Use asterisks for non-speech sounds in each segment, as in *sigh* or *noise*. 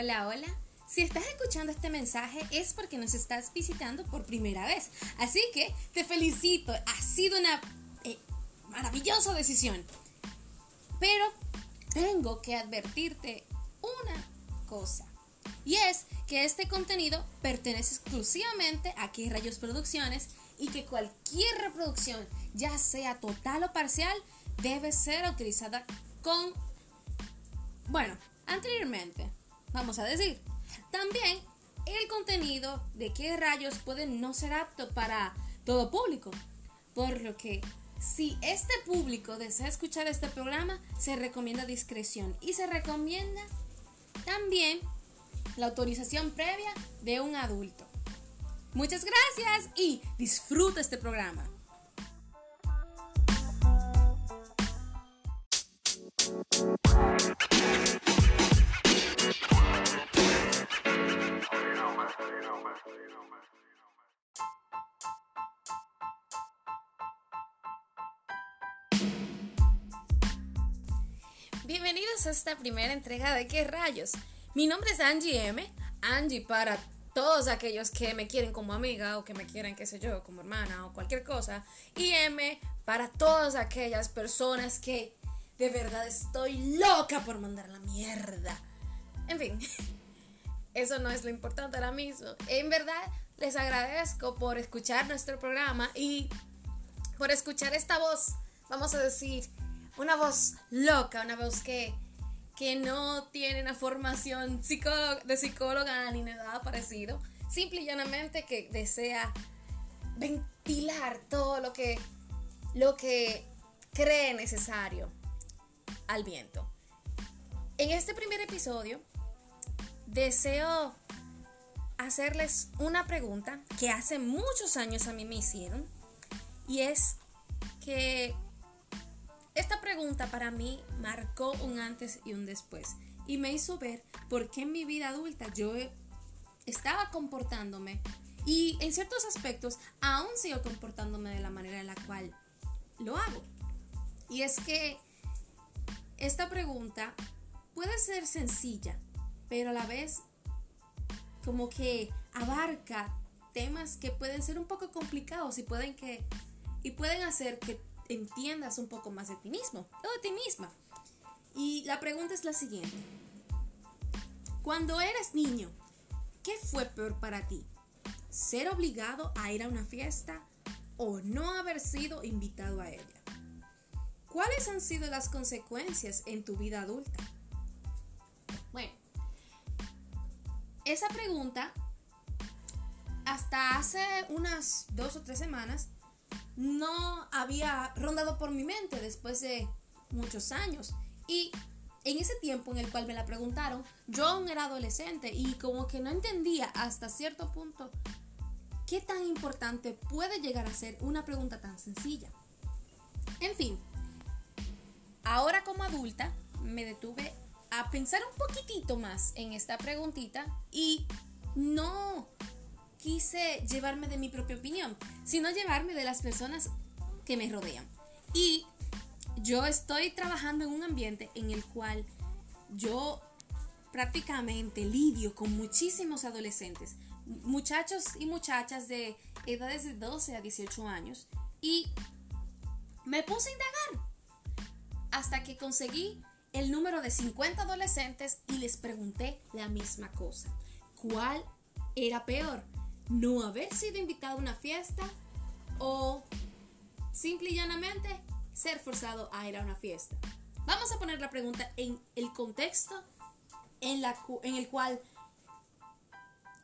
Hola, hola. Si estás escuchando este mensaje es porque nos estás visitando por primera vez. Así que te felicito. Ha sido una eh, maravillosa decisión. Pero tengo que advertirte una cosa. Y es que este contenido pertenece exclusivamente a Aquí Rayos Producciones y que cualquier reproducción, ya sea total o parcial, debe ser utilizada con, bueno, anteriormente, vamos a decir. También el contenido de qué rayos puede no ser apto para todo público, por lo que si este público desea escuchar este programa, se recomienda discreción y se recomienda también la autorización previa de un adulto. Muchas gracias y disfruta este programa. Bienvenidos a esta primera entrega de ¿Qué rayos? Mi nombre es Angie M. Angie para todos aquellos que me quieren como amiga o que me quieren, qué sé yo, como hermana o cualquier cosa. Y M para todas aquellas personas que de verdad estoy loca por mandar la mierda. En fin, *laughs* eso no es lo importante ahora mismo. En verdad, les agradezco por escuchar nuestro programa y por escuchar esta voz, vamos a decir, una voz loca, una voz que, que no tiene una formación de psicóloga ni nada parecido. Simple y llanamente que desea ventilar todo lo que, lo que cree necesario al viento. En este primer episodio deseo hacerles una pregunta que hace muchos años a mí me hicieron y es que pregunta para mí marcó un antes y un después y me hizo ver por qué en mi vida adulta yo estaba comportándome y en ciertos aspectos aún sigo comportándome de la manera en la cual lo hago. Y es que esta pregunta puede ser sencilla, pero a la vez como que abarca temas que pueden ser un poco complicados y pueden que y pueden hacer que entiendas un poco más de ti mismo o de ti misma. Y la pregunta es la siguiente. Cuando eres niño, ¿qué fue peor para ti? ¿Ser obligado a ir a una fiesta o no haber sido invitado a ella? ¿Cuáles han sido las consecuencias en tu vida adulta? Bueno, esa pregunta hasta hace unas dos o tres semanas no había rondado por mi mente después de muchos años. Y en ese tiempo en el cual me la preguntaron, yo aún era adolescente y como que no entendía hasta cierto punto qué tan importante puede llegar a ser una pregunta tan sencilla. En fin, ahora como adulta me detuve a pensar un poquitito más en esta preguntita y no quise llevarme de mi propia opinión, sino llevarme de las personas que me rodean. Y yo estoy trabajando en un ambiente en el cual yo prácticamente lidio con muchísimos adolescentes, muchachos y muchachas de edades de 12 a 18 años, y me puse a indagar hasta que conseguí el número de 50 adolescentes y les pregunté la misma cosa. ¿Cuál era peor? ¿No haber sido invitado a una fiesta o simple y llanamente ser forzado a ir a una fiesta? Vamos a poner la pregunta en el contexto en, en el cual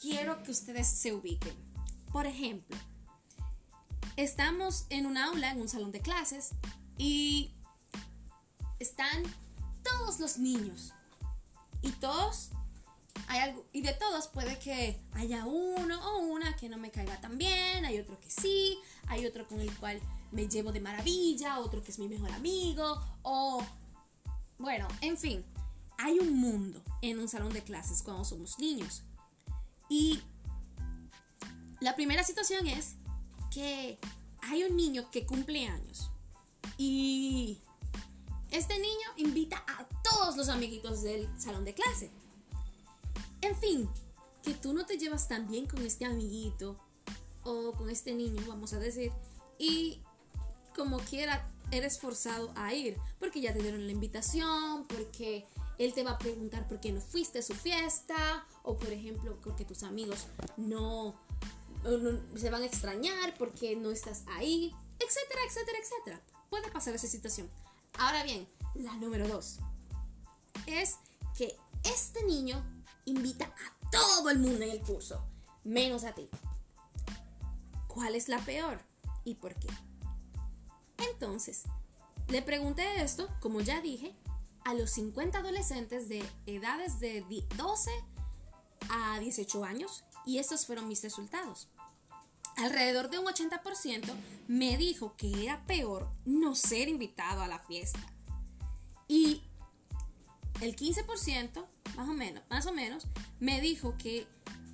quiero que ustedes se ubiquen. Por ejemplo, estamos en un aula, en un salón de clases, y están todos los niños. Y todos, hay algo, y de todos puede que haya uno o una que no me caiga tan bien, hay otro que sí, hay otro con el cual me llevo de maravilla, otro que es mi mejor amigo, o bueno, en fin, hay un mundo en un salón de clases cuando somos niños. Y la primera situación es que hay un niño que cumple años y este niño invita a todos los amiguitos del salón de clase. En fin, que tú no te llevas tan bien con este amiguito o con este niño, vamos a decir, y como quiera eres forzado a ir, porque ya te dieron la invitación, porque él te va a preguntar por qué no fuiste a su fiesta, o por ejemplo, porque tus amigos no, se van a extrañar porque no estás ahí, etcétera, etcétera, etcétera. Puede pasar esa situación. Ahora bien, la número dos es que este niño invita a todo el mundo en el curso, menos a ti. ¿Cuál es la peor y por qué? Entonces, le pregunté esto, como ya dije, a los 50 adolescentes de edades de 12 a 18 años y estos fueron mis resultados. Alrededor de un 80% me dijo que era peor no ser invitado a la fiesta. Y el 15%, más o menos, más o menos, me dijo que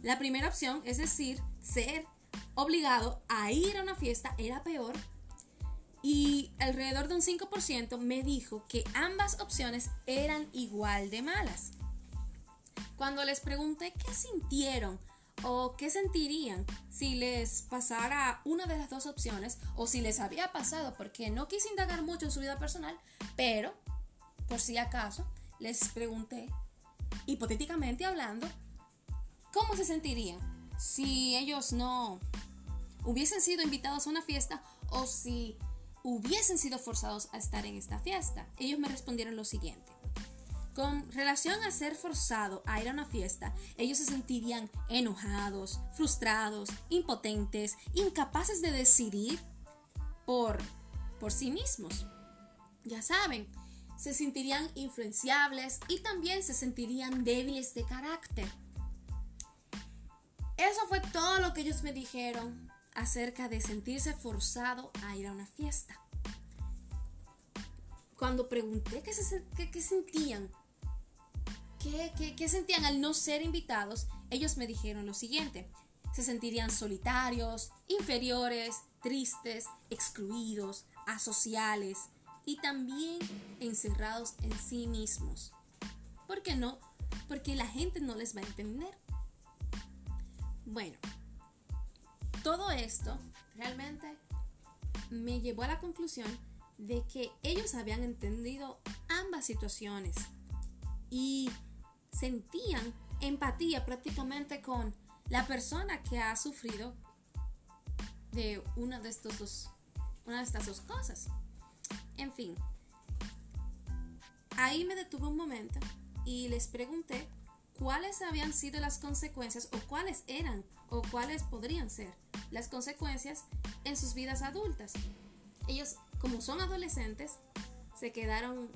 la primera opción, es decir, ser obligado a ir a una fiesta, era peor y alrededor de un 5% me dijo que ambas opciones eran igual de malas. Cuando les pregunté qué sintieron o qué sentirían si les pasara una de las dos opciones o si les había pasado, porque no quise indagar mucho en su vida personal, pero por si acaso les pregunté, hipotéticamente hablando, cómo se sentirían si ellos no hubiesen sido invitados a una fiesta o si hubiesen sido forzados a estar en esta fiesta. Ellos me respondieron lo siguiente. Con relación a ser forzado a ir a una fiesta, ellos se sentirían enojados, frustrados, impotentes, incapaces de decidir por, por sí mismos. Ya saben, se sentirían influenciables y también se sentirían débiles de carácter. Eso fue todo lo que ellos me dijeron acerca de sentirse forzado a ir a una fiesta. Cuando pregunté qué, sentían, qué sentían al no ser invitados, ellos me dijeron lo siguiente. Se sentirían solitarios, inferiores, tristes, excluidos, asociales y también encerrados en sí mismos. ¿Por qué no? Porque la gente no les va a entender. Bueno, todo esto realmente me llevó a la conclusión de que ellos habían entendido ambas situaciones y sentían empatía prácticamente con la persona que ha sufrido de una de, estos dos, una de estas dos cosas. En fin, ahí me detuve un momento y les pregunté cuáles habían sido las consecuencias o cuáles eran o cuáles podrían ser las consecuencias en sus vidas adultas. Ellos, como son adolescentes, se quedaron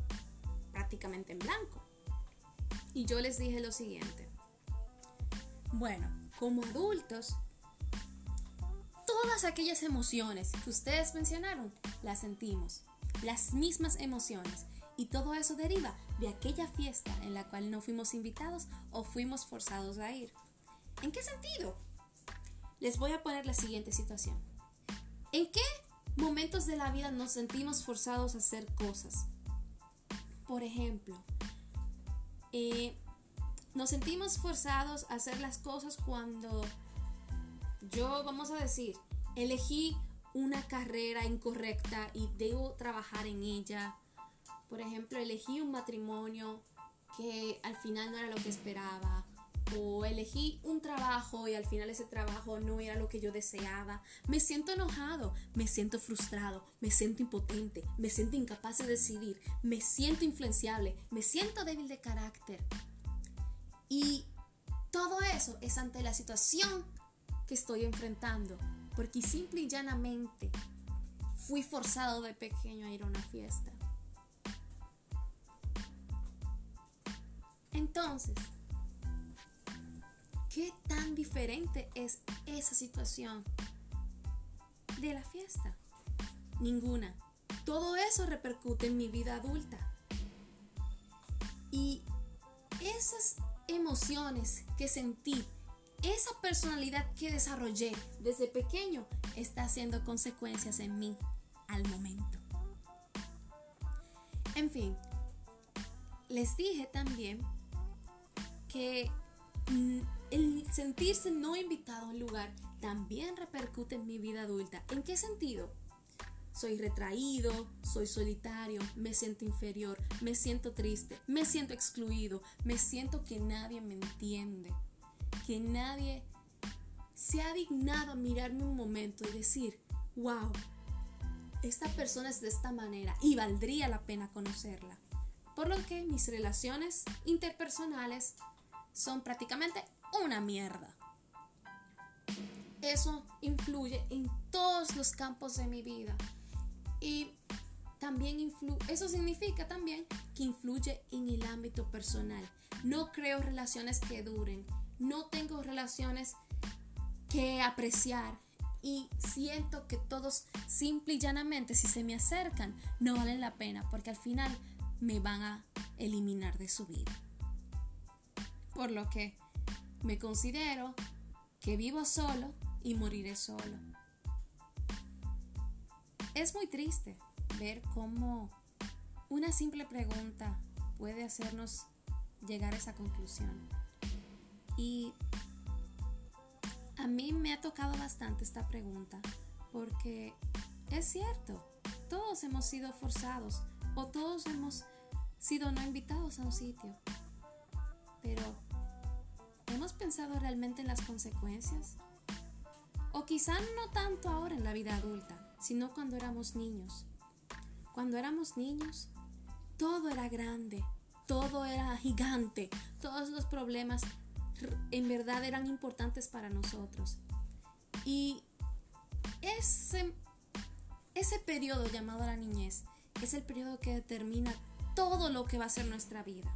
prácticamente en blanco. Y yo les dije lo siguiente. Bueno, como adultos, todas aquellas emociones que ustedes mencionaron, las sentimos. Las mismas emociones. Y todo eso deriva de aquella fiesta en la cual no fuimos invitados o fuimos forzados a ir. ¿En qué sentido? Les voy a poner la siguiente situación. ¿En qué momentos de la vida nos sentimos forzados a hacer cosas? Por ejemplo, eh, nos sentimos forzados a hacer las cosas cuando yo, vamos a decir, elegí una carrera incorrecta y debo trabajar en ella por ejemplo, elegí un matrimonio que al final no era lo que esperaba. O elegí un trabajo y al final ese trabajo no era lo que yo deseaba. Me siento enojado, me siento frustrado, me siento impotente, me siento incapaz de decidir, me siento influenciable, me siento débil de carácter. Y todo eso es ante la situación que estoy enfrentando. Porque simple y llanamente fui forzado de pequeño a ir a una fiesta. Entonces, ¿qué tan diferente es esa situación de la fiesta? Ninguna. Todo eso repercute en mi vida adulta. Y esas emociones que sentí, esa personalidad que desarrollé desde pequeño, está haciendo consecuencias en mí al momento. En fin, les dije también que mm, el sentirse no invitado a un lugar también repercute en mi vida adulta. ¿En qué sentido? Soy retraído, soy solitario, me siento inferior, me siento triste, me siento excluido, me siento que nadie me entiende, que nadie se ha dignado a mirarme un momento y decir, wow, esta persona es de esta manera y valdría la pena conocerla. Por lo que mis relaciones interpersonales son prácticamente una mierda. Eso influye en todos los campos de mi vida. Y también influye, eso significa también que influye en el ámbito personal. No creo relaciones que duren, no tengo relaciones que apreciar y siento que todos simple y llanamente si se me acercan no valen la pena porque al final me van a eliminar de su vida. Por lo que me considero que vivo solo y moriré solo. Es muy triste ver cómo una simple pregunta puede hacernos llegar a esa conclusión. Y a mí me ha tocado bastante esta pregunta porque es cierto, todos hemos sido forzados o todos hemos sido no invitados a un sitio. Pero, ¿hemos pensado realmente en las consecuencias? O quizá no tanto ahora en la vida adulta, sino cuando éramos niños. Cuando éramos niños, todo era grande, todo era gigante, todos los problemas en verdad eran importantes para nosotros. Y ese, ese periodo llamado la niñez es el periodo que determina todo lo que va a ser nuestra vida.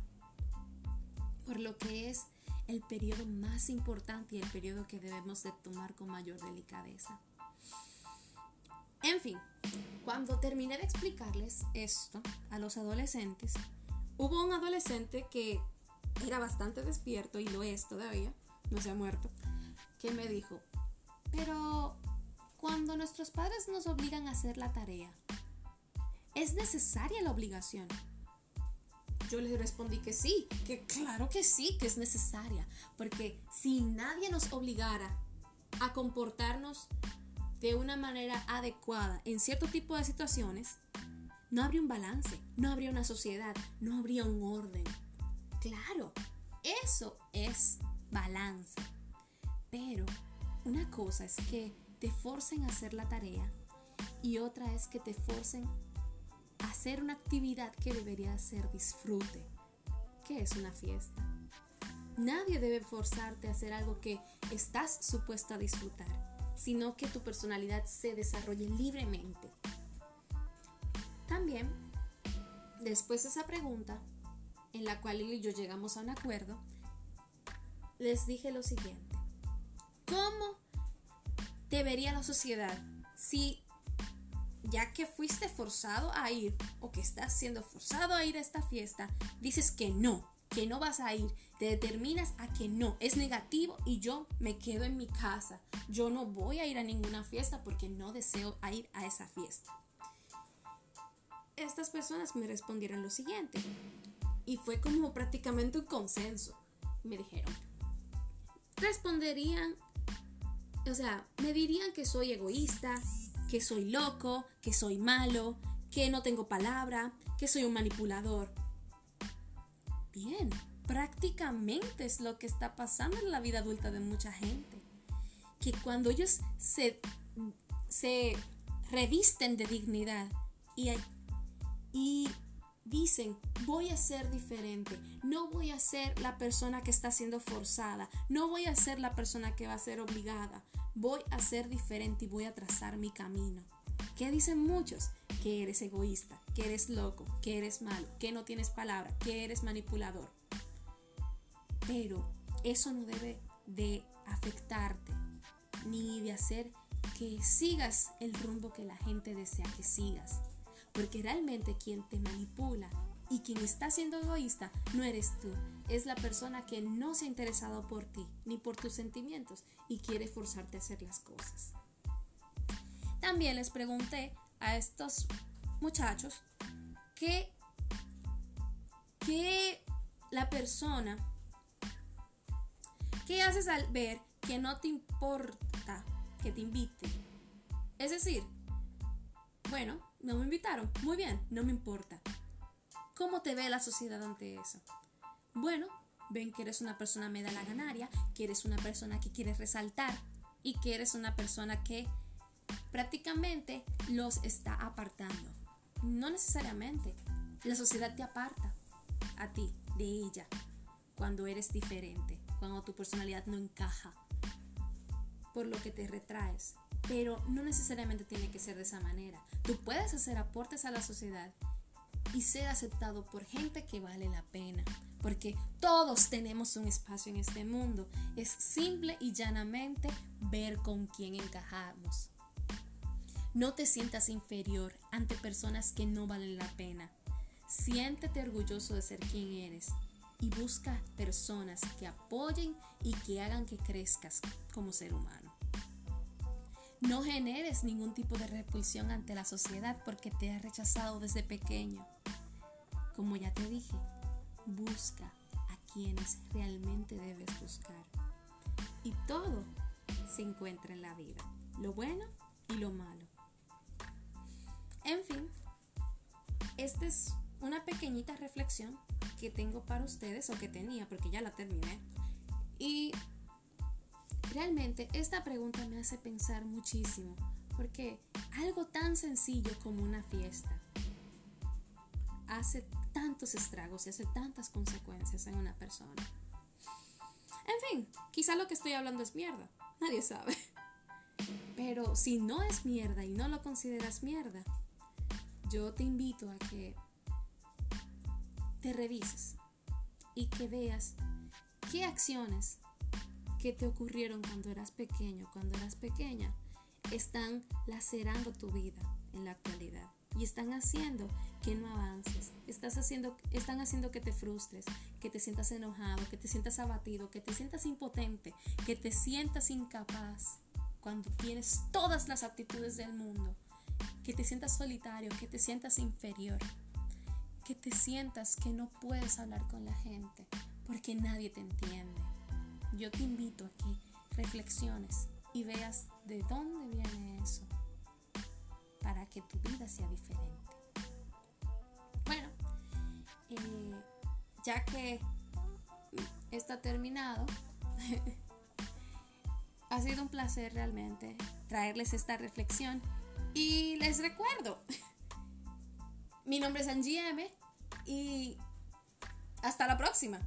Por lo que es el periodo más importante y el periodo que debemos de tomar con mayor delicadeza. En fin, cuando terminé de explicarles esto a los adolescentes, hubo un adolescente que era bastante despierto y lo es todavía, no se ha muerto, que me dijo, pero cuando nuestros padres nos obligan a hacer la tarea, ¿es necesaria la obligación? Yo les respondí que sí, que claro que sí, que es necesaria, porque si nadie nos obligara a comportarnos de una manera adecuada en cierto tipo de situaciones, no habría un balance, no habría una sociedad, no habría un orden. Claro, eso es balance. Pero una cosa es que te forcen a hacer la tarea y otra es que te forcen a hacer una actividad que debería ser disfrute, que es una fiesta. Nadie debe forzarte a hacer algo que estás supuesto a disfrutar sino que tu personalidad se desarrolle libremente. También, después de esa pregunta, en la cual él y yo llegamos a un acuerdo, les dije lo siguiente. ¿Cómo te vería la sociedad si ya que fuiste forzado a ir o que estás siendo forzado a ir a esta fiesta, dices que no, que no vas a ir, te determinas a que no, es negativo y yo me quedo en mi casa. Yo no voy a ir a ninguna fiesta porque no deseo ir a esa fiesta. Estas personas me respondieron lo siguiente y fue como prácticamente un consenso. Me dijeron, responderían, o sea, me dirían que soy egoísta, que soy loco, que soy malo, que no tengo palabra, que soy un manipulador bien. Prácticamente es lo que está pasando en la vida adulta de mucha gente. Que cuando ellos se, se revisten de dignidad y, y dicen, voy a ser diferente, no voy a ser la persona que está siendo forzada, no voy a ser la persona que va a ser obligada, voy a ser diferente y voy a trazar mi camino. ¿Qué dicen muchos? Que eres egoísta, que eres loco, que eres malo, que no tienes palabra, que eres manipulador. Pero eso no debe de afectarte ni de hacer que sigas el rumbo que la gente desea que sigas. Porque realmente quien te manipula y quien está siendo egoísta no eres tú, es la persona que no se ha interesado por ti ni por tus sentimientos y quiere forzarte a hacer las cosas. También les pregunté a estos muchachos que, que la persona ¿Qué haces al ver que no te importa que te inviten? Es decir, bueno, no me invitaron. Muy bien, no me importa. ¿Cómo te ve la sociedad ante eso? Bueno, ven que eres una persona la ganaria, que eres una persona que quiere resaltar y que eres una persona que prácticamente los está apartando. No necesariamente. La sociedad te aparta a ti de ella cuando eres diferente, cuando tu personalidad no encaja, por lo que te retraes. Pero no necesariamente tiene que ser de esa manera. Tú puedes hacer aportes a la sociedad y ser aceptado por gente que vale la pena. Porque todos tenemos un espacio en este mundo. Es simple y llanamente ver con quién encajamos. No te sientas inferior ante personas que no valen la pena. Siéntete orgulloso de ser quien eres y busca personas que apoyen y que hagan que crezcas como ser humano. No generes ningún tipo de repulsión ante la sociedad porque te ha rechazado desde pequeño. Como ya te dije, busca a quienes realmente debes buscar. Y todo se encuentra en la vida, lo bueno y lo malo. En fin, esta es una pequeñita reflexión que tengo para ustedes o que tenía porque ya la terminé. Y realmente esta pregunta me hace pensar muchísimo porque algo tan sencillo como una fiesta hace tantos estragos y hace tantas consecuencias en una persona. En fin, quizá lo que estoy hablando es mierda, nadie sabe. Pero si no es mierda y no lo consideras mierda, yo te invito a que te revises y que veas qué acciones que te ocurrieron cuando eras pequeño, cuando eras pequeña, están lacerando tu vida en la actualidad. Y están haciendo que no avances, estás haciendo, están haciendo que te frustres, que te sientas enojado, que te sientas abatido, que te sientas impotente, que te sientas incapaz cuando tienes todas las aptitudes del mundo que te sientas solitario, que te sientas inferior, que te sientas que no puedes hablar con la gente porque nadie te entiende. Yo te invito a que reflexiones y veas de dónde viene eso para que tu vida sea diferente. Bueno, eh, ya que está terminado, *laughs* ha sido un placer realmente traerles esta reflexión y les recuerdo, *laughs* mi nombre es Angie M y hasta la próxima.